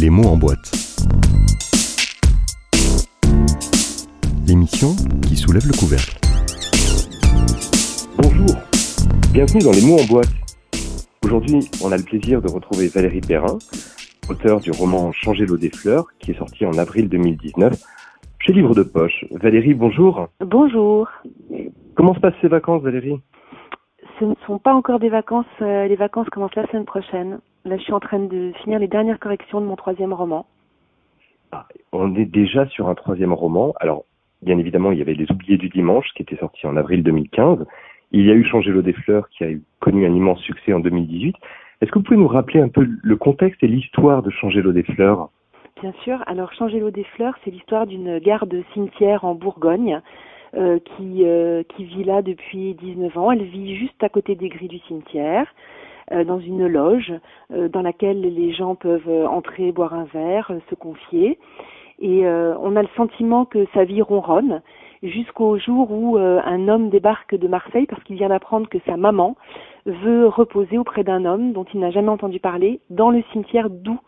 Les mots en boîte. L'émission qui soulève le couvercle. Bonjour, bienvenue dans Les mots en boîte. Aujourd'hui, on a le plaisir de retrouver Valérie Perrin, auteur du roman Changer l'eau des fleurs, qui est sorti en avril 2019 chez Livre de Poche. Valérie, bonjour. Bonjour. Comment se passent ces vacances, Valérie? Ce ne sont pas encore des vacances, euh, les vacances commencent la semaine prochaine. Là, je suis en train de finir les dernières corrections de mon troisième roman. Ah, On est déjà sur un troisième roman. Alors, bien évidemment, il y avait Les Oubliés du Dimanche, qui était sorti en avril 2015. Il y a eu Changer l'eau des fleurs, qui a eu, connu un immense succès en 2018. Est-ce que vous pouvez nous rappeler un peu le contexte et l'histoire de Changer l'eau des fleurs? Bien sûr. Alors, Changer l'eau des fleurs, c'est l'histoire d'une garde cimetière en Bourgogne euh, qui, euh, qui vit là depuis 19 ans. Elle vit juste à côté des grilles du cimetière, dans une loge euh, dans laquelle les gens peuvent euh, entrer, boire un verre, euh, se confier. Et euh, on a le sentiment que sa vie ronronne jusqu'au jour où euh, un homme débarque de Marseille parce qu'il vient d'apprendre que sa maman veut reposer auprès d'un homme dont il n'a jamais entendu parler dans le cimetière d'où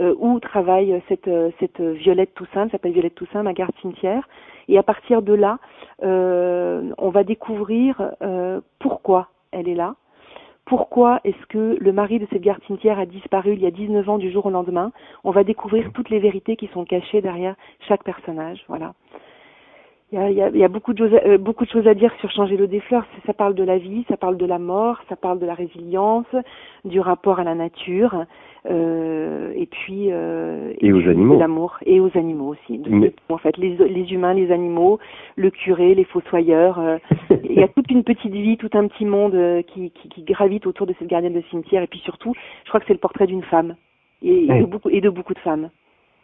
euh, où travaille cette, euh, cette Violette Toussaint, elle s'appelle Violette Toussaint, ma garde cimetière. Et à partir de là, euh, on va découvrir euh, pourquoi elle est là, pourquoi est-ce que le mari de cette garde cimetière a disparu il y a 19 ans du jour au lendemain? On va découvrir toutes les vérités qui sont cachées derrière chaque personnage. Voilà. Il y a, il y a- il y a beaucoup, de choses, à- euh, beaucoup de choses à dire sur Changer l'eau des fleurs. Ça parle de la vie, ça parle de la mort, ça parle de la résilience, du rapport à la nature, euh, et puis euh, Et aux puis animaux. l'amour et aux animaux aussi. Mais- En fait, les, les humains, les animaux, le curé, les fossoyeurs. il y a toute une petite vie, tout un petit monde qui, qui, qui gravite autour de cette gardienne de cimetière. Et puis surtout, je crois que c'est le portrait d'une femme et, de beaucoup, et de beaucoup de femmes.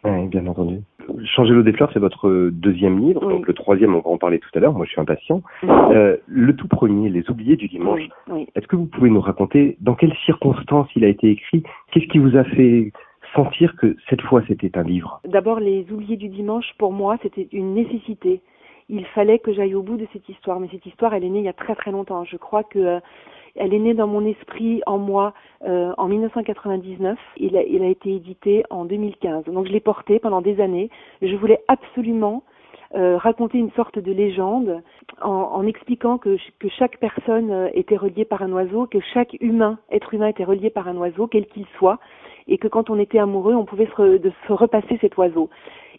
Oui, bien entendu. Changer l'eau des fleurs, c'est votre deuxième livre. Oui. Donc le troisième, on va en parler tout à l'heure. Moi, je suis impatient. Euh, le tout premier, Les Oubliés du Dimanche. Oui, oui. Est-ce que vous pouvez nous raconter dans quelles circonstances il a été écrit? Qu'est-ce qui vous a fait sentir que cette fois c'était un livre? D'abord, les oubliés du dimanche, pour moi, c'était une nécessité. Il fallait que j'aille au bout de cette histoire. Mais cette histoire, elle est née il y a très très longtemps. Je crois que euh, elle est née dans mon esprit, en moi, euh, en 1999. Il a, il a été édité en 2015. Donc je l'ai porté pendant des années. Je voulais absolument euh, raconter une sorte de légende en, expliquant que, que chaque personne euh, était reliée par un oiseau, que chaque humain, être humain était relié par un oiseau, quel qu'il soit, et que quand on était amoureux, on pouvait se, re- de se repasser cet oiseau.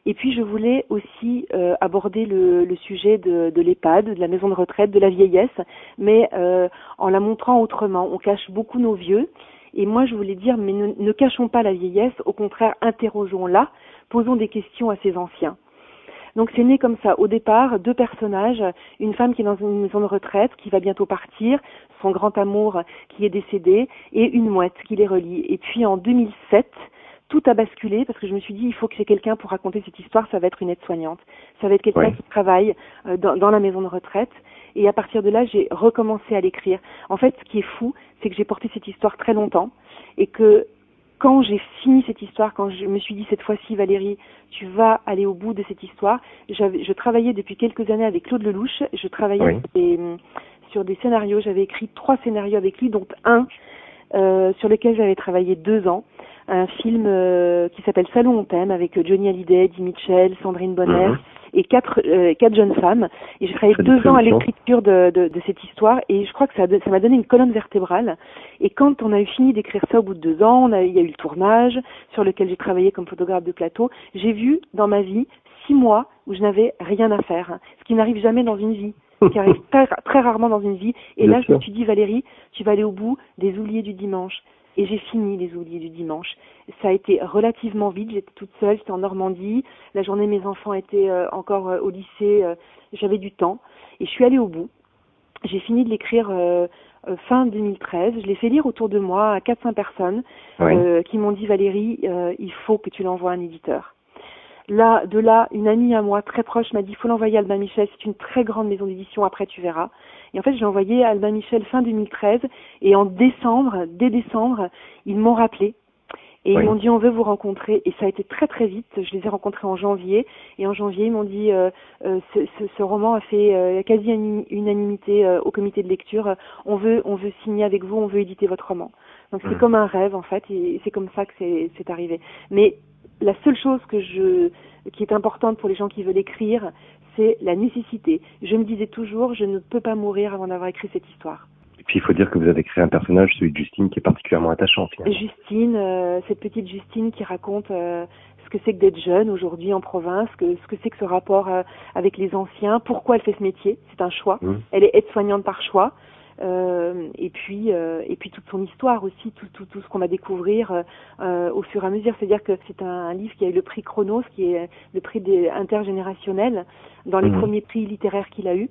Et puis je voulais aussi euh, aborder le, le sujet de, de l'EHPAD, de la maison de retraite, de la vieillesse, mais euh, en la montrant autrement. On cache beaucoup nos vieux, et moi je voulais dire, mais ne, ne cachons pas la vieillesse, au contraire, interrogeons-la, posons des questions à ces anciens. Donc c'est né comme ça. Au départ, deux personnages, une femme qui est dans une maison de retraite, qui va bientôt partir, son grand amour qui est décédé, et une mouette qui les relie. Et puis en 2007, tout a basculé parce que je me suis dit il faut que j'ai quelqu'un pour raconter cette histoire, ça va être une aide-soignante, ça va être quelqu'un Ouais. qui travaille euh, dans, dans la maison de retraite. Et à partir de là, j'ai recommencé à l'écrire. En fait, ce qui est fou, c'est que j'ai porté cette histoire très longtemps et que quand j'ai fini cette histoire, quand je me suis dit cette fois-ci, Valérie, tu vas aller au bout de cette histoire, je travaillais depuis quelques années avec Claude Lelouch, je travaillais Oui. sur, des, sur des scénarios, j'avais écrit trois scénarios avec lui, dont un euh, sur lequel j'avais travaillé deux ans, un film euh, qui s'appelle Salon on t'aime avec Johnny Hallyday, Eddie Mitchell, Sandrine Bonner Mhm. et quatre euh, quatre jeunes femmes. Et j'ai travaillé deux ans à l'écriture de, de, de cette histoire et je crois que ça ça m'a donné une colonne vertébrale. Et quand on a eu fini d'écrire ça au bout de deux ans, on a, il y a eu le tournage sur lequel j'ai travaillé comme photographe de plateau. J'ai vu dans ma vie six mois où je n'avais rien à faire, ce qui n'arrive jamais dans une vie qui arrive très, très rarement dans une vie. Et Bien là, je sûr. me suis dit, Valérie, tu vas aller au bout des oubliés du dimanche. Et j'ai fini les oubliés du dimanche. Ça a été relativement vite. J'étais toute seule, j'étais en Normandie. La journée, mes enfants étaient euh, encore euh, au lycée. euh, J'avais du temps. Et je suis allée au bout. J'ai fini de l'écrire fin 2013. Je l'ai fait lire autour de moi à 400 personnes Oui. euh, qui m'ont dit, Valérie, euh, il faut que tu l'envoies à un éditeur. Là, de là, une amie à moi très proche m'a dit, il faut l'envoyer à Albin Michel, c'est une très grande maison d'édition, après tu verras. Et en fait, je l'ai envoyé à Albin Michel fin 2013, et en décembre, dès décembre, ils m'ont rappelé. Et Oui. ils m'ont dit on veut vous rencontrer et ça a été très très vite. Je les ai rencontrés en janvier et en janvier ils m'ont dit euh, euh, ce, ce, ce roman a fait euh, quasi unanimité euh, au comité de lecture. On veut on veut signer avec vous, on veut éditer votre roman. Donc c'est Mhm. comme un rêve en fait et c'est comme ça que c'est c'est arrivé. Mais la seule chose que je, qui est importante pour les gens qui veulent écrire, c'est la nécessité. Je me disais toujours, je ne peux pas mourir avant d'avoir écrit cette histoire. Et puis il faut dire que vous avez créé un personnage, celui de Justine, qui est particulièrement attachant. Finalement. Justine, euh, cette petite Justine qui raconte euh, ce que c'est que d'être jeune aujourd'hui en province, que, ce que c'est que ce rapport euh, avec les anciens, pourquoi elle fait ce métier, c'est un choix. Mmh. Elle est aide-soignante par choix. Euh, et puis euh, et puis toute son histoire aussi, tout tout, tout ce qu'on va découvrir euh, au fur et à mesure. C'est-à-dire que c'est un, un, livre qui a eu le prix Chronos, qui est le prix des intergénérationnel dans les mmh. premiers prix littéraires qu'il a eu.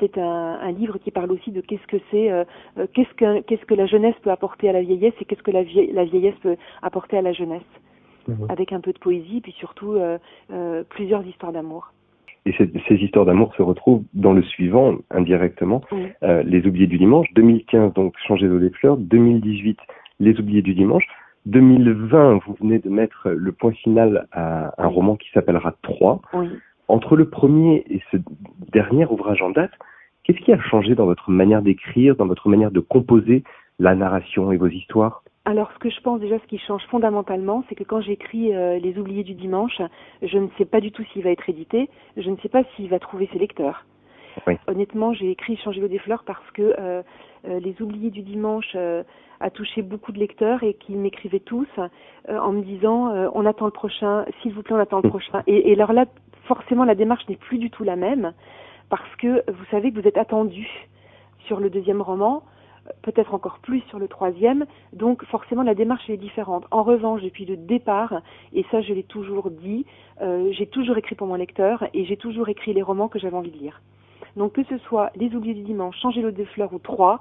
C'est un, un, livre qui parle aussi de qu'est-ce que c'est, euh, qu'est-ce que qu'est-ce que la jeunesse peut apporter à la vieillesse et qu'est-ce que la, vie, la vieillesse peut apporter à la jeunesse, mmh. avec un peu de poésie, puis surtout plusieurs histoires d'amour. Et ces, ces histoires d'amour se retrouvent dans le suivant, indirectement. Oui. Euh, les oubliés du dimanche. 2015, donc, Changer d'eau des fleurs. 2018, Les oubliés du dimanche. 2020, vous venez de mettre le point final à un roman qui s'appellera 3. Oui. Entre le premier et ce dernier ouvrage en date, qu'est-ce qui a changé dans votre manière d'écrire, dans votre manière de composer la narration et vos histoires? Alors, ce que je pense déjà, ce qui change fondamentalement, c'est que quand j'écris euh, Les Oubliés du dimanche, je ne sais pas du tout s'il va être édité, je ne sais pas s'il va trouver ses lecteurs. Oui. Honnêtement, j'ai écrit Changer l'eau des fleurs parce que euh, euh, Les Oubliés du dimanche a touché beaucoup de lecteurs et qu'ils m'écrivaient tous en me disant on attend le prochain, s'il vous plaît, on attend le prochain. Et, et alors là, forcément, la démarche n'est plus du tout la même parce que vous savez que vous êtes attendu sur le deuxième roman peut-être encore plus sur le troisième. Donc forcément la démarche est différente. En revanche, depuis le départ, et ça je l'ai toujours dit, euh, j'ai toujours écrit pour mon lecteur et j'ai toujours écrit les romans que j'avais envie de lire. Donc que ce soit Les oubliés du dimanche, Changer l'eau des fleurs ou Trois,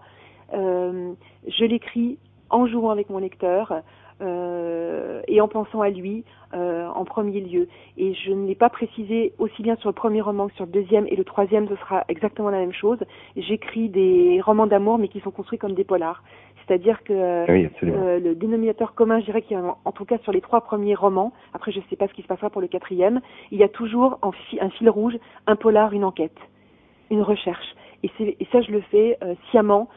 euh, je l'écris en jouant avec mon lecteur, euh, et en pensant à lui euh, en premier lieu. Et je ne l'ai pas précisé aussi bien sur le premier roman que sur le deuxième et le troisième, ce sera exactement la même chose. J'écris des romans d'amour, mais qui sont construits comme des polars. C'est-à-dire que oui, euh, le dénominateur commun, je dirais qu'il y a en tout cas sur les trois premiers romans, après je ne sais pas ce qui se passera pour le quatrième, il y a toujours un fil rouge, un polar, une enquête, une recherche. Et, et ça, je le fais euh, sciemment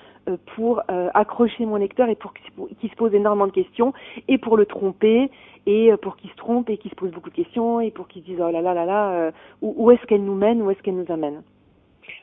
pour euh, accrocher mon lecteur et pour qu'il se pose énormément de questions et pour le tromper et euh, pour qu'il se trompe et qu'il se pose beaucoup de questions et pour qu'il se dise oh là là là là euh, où, où est-ce qu'elle nous mène où est-ce qu'elle nous amène?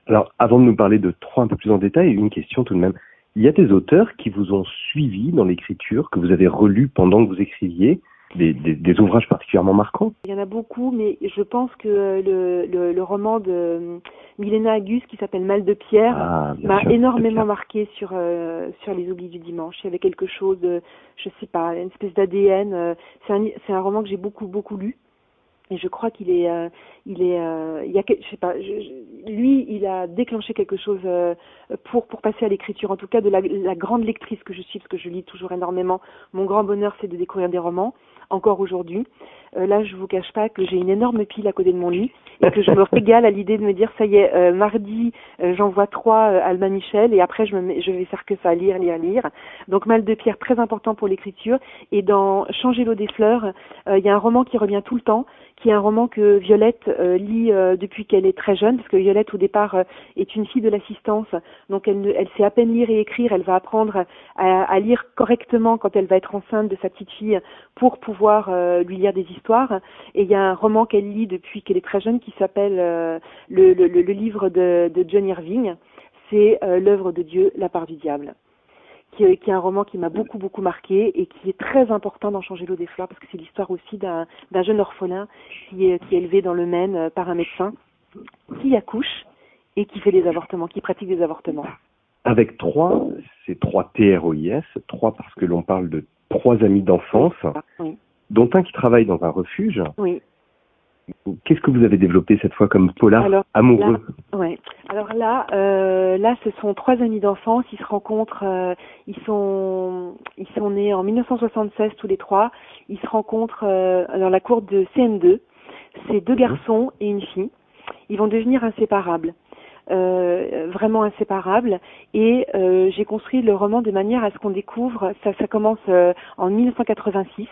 Alors avant de nous parler de trois un peu plus en détail une question tout de même. Il y a des auteurs qui vous ont suivi dans l'écriture que vous avez relu pendant que vous écriviez des, des, des, ouvrages particulièrement marquants Il y en a beaucoup, mais je pense que le, le, le roman de Milena Agus qui s'appelle Mal de pierre ah, m'a énormément marqué sur euh, sur les oublis du dimanche. Il y avait quelque chose, de, je sais pas, une espèce d'ADN. Euh, c'est un c'est un roman que j'ai beaucoup beaucoup lu. Et je crois qu'il est, euh, il est, euh, il y a, je sais pas, je, je, lui, il a déclenché quelque chose euh, pour pour passer à l'écriture. En tout cas, de la, la, grande lectrice que je suis, parce que je lis toujours énormément. Mon grand bonheur, c'est de découvrir des romans, encore aujourd'hui. Euh, là, je vous cache pas que j'ai une énorme pile à côté de mon lit et que je me régale à l'idée de me dire, ça y est, euh, mardi, euh, j'envoie trois euh, Alma Michel et après, je, me mets, je vais faire que ça, lire, lire, lire. Donc, Mal de pierre, très important pour l'écriture. Et dans Changer l'eau des fleurs, il y a un roman qui revient tout le temps, qui est un roman que Violette euh, lit euh, depuis qu'elle est très jeune, parce que Violette au départ euh, est une fille de l'assistance, donc elle, elle sait à peine lire et écrire, elle va apprendre à, à, lire correctement quand elle va être enceinte de sa petite fille pour pouvoir lui lire des histoires. Et il y a un roman qu'elle lit depuis qu'elle est très jeune qui s'appelle le, le, le, livre de, de John Irving, c'est l'œuvre de Dieu, la part du diable qui, qui, est un roman qui m'a beaucoup beaucoup marqué et qui est très important dans Changer l'eau des fleurs parce que c'est l'histoire aussi d'un jeune orphelin qui est, qui est élevé dans le Maine euh, par un médecin qui accouche et qui fait des avortements, qui pratique des avortements. Avec trois, c'est trois TROIS, trois parce que l'on parle de trois amis d'enfance, oui. Dont un qui travaille dans un refuge. Oui. Qu'est-ce que vous avez développé cette fois comme polar Alors, amoureux? là, ouais. Alors là, euh, là, ce sont trois amis d'enfance. Ils se rencontrent. Euh, ils sont, ils sont nés en 1976 tous les trois. Ils se rencontrent euh, dans la cour de CN2. C'est deux garçons et une fille. Ils vont devenir inséparables. Euh, vraiment inséparables. Et euh, j'ai construit le roman de manière à ce qu'on découvre, ça, ça commence euh, en 1986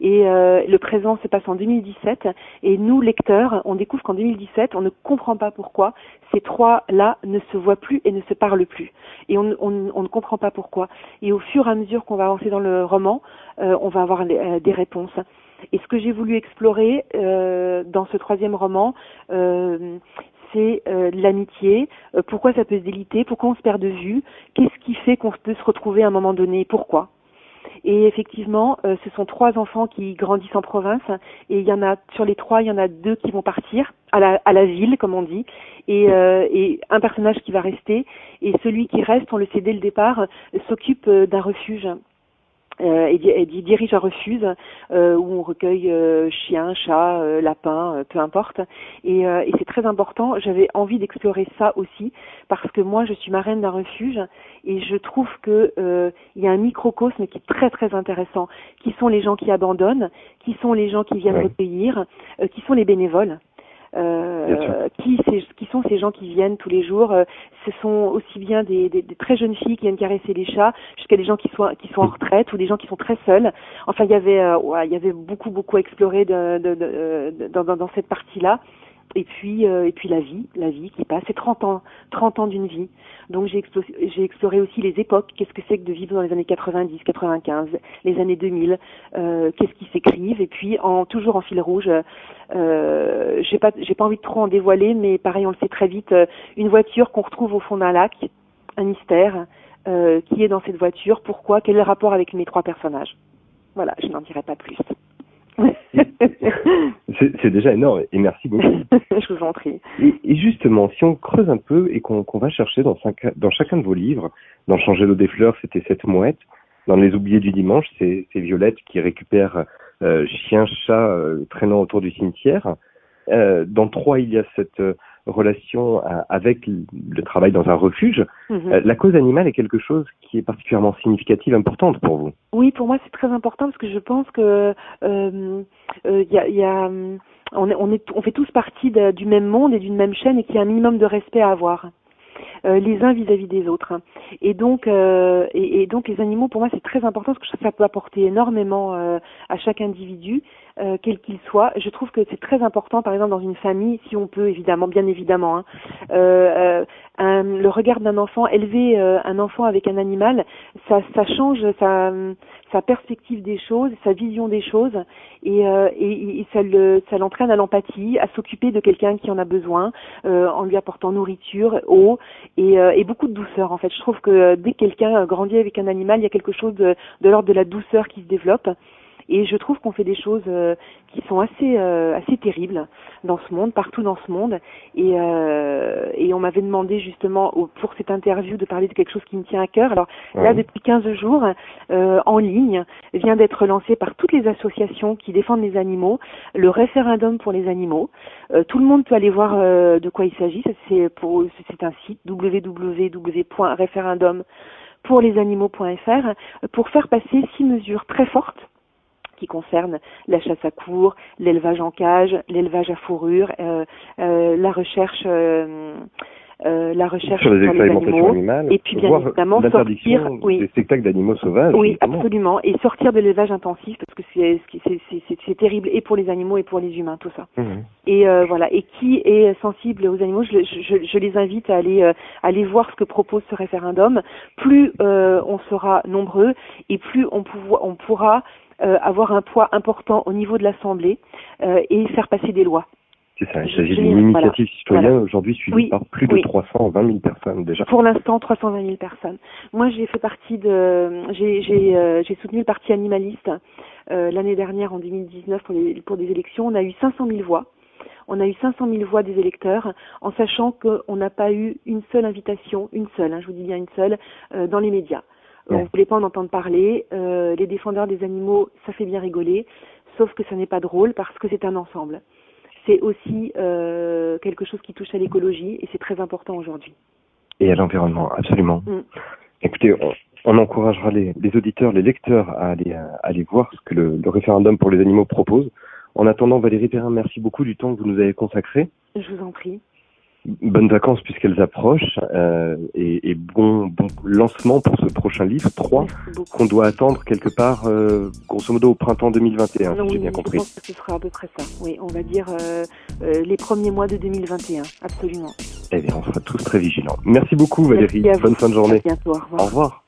et le présent se passe en 2017. Et nous, lecteurs, on découvre qu'en 2017, on ne comprend pas pourquoi ces trois-là ne se voient plus et ne se parlent plus. Et on, on, on, ne comprend pas pourquoi. Et au fur et à mesure qu'on va avancer dans le roman, on va avoir des réponses. Et ce que j'ai voulu explorer euh, dans ce troisième roman, euh, c'est euh, l'amitié, euh, pourquoi ça peut se déliter, pourquoi on se perd de vue, qu'est-ce qui fait qu'on peut se retrouver à un moment donné, pourquoi? Et effectivement, euh, ce sont trois enfants qui grandissent en province, et il y en a sur les trois, il y en a deux qui vont partir à la, à la ville, comme on dit, et, et un personnage qui va rester, et celui qui reste, on le sait dès le départ, s'occupe d'un refuge euh, et, et, dirige un refuge euh, où on recueille euh, chiens, chats, euh, lapins, euh, peu importe. Et, et c'est très important. J'avais envie d'explorer ça aussi parce que moi, je suis marraine d'un refuge et je trouve que il y a un microcosme qui est très très intéressant, qui sont les gens qui abandonnent, qui sont les gens qui viennent recueillir, qui sont les bénévoles. Euh, qui, qui sont ces gens qui viennent tous les jours euh, Ce sont aussi bien des, très jeunes filles qui viennent caresser les chats, jusqu'à des gens qui sont qui sont en retraite ou des gens qui sont très seuls. Enfin, il y avait euh, beaucoup beaucoup à explorer de, dans, cette partie-là et puis euh, et puis la vie, la vie qui passe, c'est 30 ans, 30 ans d'une vie. Donc j'ai exploré, j'ai exploré aussi les époques, qu'est-ce que c'est que de vivre dans les années 90, 95, les années 2000, euh, qu'est-ce qui s'écrivent? Et puis en toujours en fil rouge, euh, j'ai pas j'ai pas envie de trop en dévoiler mais pareil on le sait très vite, euh, une voiture qu'on retrouve au fond d'un lac, un mystère euh, qui est dans cette voiture, pourquoi, quel est le rapport avec mes trois personnages? Voilà, je n'en dirai pas plus. c'est déjà énorme et merci beaucoup. Je vous en prie. Et, justement, si on creuse un peu et qu'on va chercher dans, dans chacun de vos livres, dans Changer l'eau des fleurs, c'était cette mouette. Dans Les oubliés du dimanche, c'est Violette qui récupère euh, chien, chat euh, traînant autour du cimetière. Euh, dans Trois, il y a cette euh, relation avec le travail dans un refuge. Mhm. Euh, la cause animale est quelque chose qui est particulièrement significative, importante pour vous. Oui, pour moi c'est très important parce que je pense que euh, euh, y a, y a on, est, on, est, on fait tous partie de, du même monde et d'une même chaîne et qu'il y a un minimum de respect à avoir. Euh, les uns vis-à-vis des autres. Et donc, euh, et, et, donc les animaux, pour moi, c'est très important parce que ça peut apporter énormément euh, à chaque individu, quel qu'il soit. Je trouve que c'est très important, par exemple, dans une famille, si on peut, évidemment, bien évidemment, hein, un, le regard d'un enfant, élever un enfant avec un animal, ça, ça change sa, sa perspective des choses, sa vision des choses, et, et, et ça le, ça l'entraîne à l'empathie, à s'occuper de quelqu'un qui en a besoin, en lui apportant nourriture, eau, et, euh, et, beaucoup de douceur en fait. Je trouve que euh, dès que quelqu'un grandit avec un animal, il y a quelque chose de, de l'ordre de la douceur qui se développe. Et je trouve qu'on fait des choses euh, qui sont assez euh, assez terribles dans ce monde, partout dans ce monde. Et, euh, et on m'avait demandé justement pour cette interview de parler de quelque chose qui me tient à cœur. Alors là, depuis 15 jours, en ligne, vient d'être lancé par toutes les associations qui défendent les animaux, le référendum pour les animaux. tout le monde peut aller voir de quoi il s'agit. C'est pour c'est un site www.referendum pour les animaux.fr pour faire passer six mesures très fortes concerne la chasse à cours, l'élevage en cage, l'élevage à fourrure, euh, euh, la recherche. Euh, euh, la recherche sur les expérimentations animales, et puis bien évidemment sortir oui, des spectacles d'animaux sauvages. Oui, absolument, et sortir de l'élevage intensif parce que c'est terrible et pour les animaux et pour les humains tout ça. Mmh. Et euh, voilà, et qui est sensible aux animaux, je, je, je les invite à aller euh, aller voir ce que propose ce référendum. Plus on sera nombreux et plus on, on pourra avoir un poids important au niveau de l'Assemblée euh, et faire passer des lois. C'est ça, il s'agit d'une initiative citoyenne aujourd'hui suivie par plus de 320 000 personnes déjà. Pour l'instant, 320 000 personnes. Moi, j'ai fait partie de, j'ai j'ai euh, soutenu le parti animaliste euh, l'année dernière en 2019 pour, les, pour des élections. On a eu 500 000 voix. On a eu 500 000 voix des électeurs, en sachant qu'on n'a pas eu une seule invitation, une seule, hein, je vous dis bien une seule, euh, dans les médias. On ne voulait pas en entendre parler. Euh, les défendeurs des animaux, ça fait bien rigoler, sauf que ce n'est pas drôle parce que c'est un ensemble. C'est aussi euh, quelque chose qui touche à l'écologie et c'est très important aujourd'hui. Et à l'environnement, absolument. Mm. Écoutez, on, encouragera les, auditeurs, les lecteurs à aller, à aller voir ce que le, le, référendum pour les animaux propose. En attendant, Valérie Perrin, merci beaucoup du temps que vous nous avez consacré. Je vous en prie. Bonnes vacances puisqu'elles approchent euh, et, et, bon, bon lancement pour ce prochain livre 3 qu'on doit attendre quelque part euh, grosso modo au printemps 2021 si j'ai bien compris. Je pense que ce sera à peu près ça. Oui, on va dire euh, les premiers mois de 2021, absolument. Eh bien, on sera tous très vigilants. Merci beaucoup Valérie. Bonne fin de journée. À bientôt. Au revoir. Au revoir.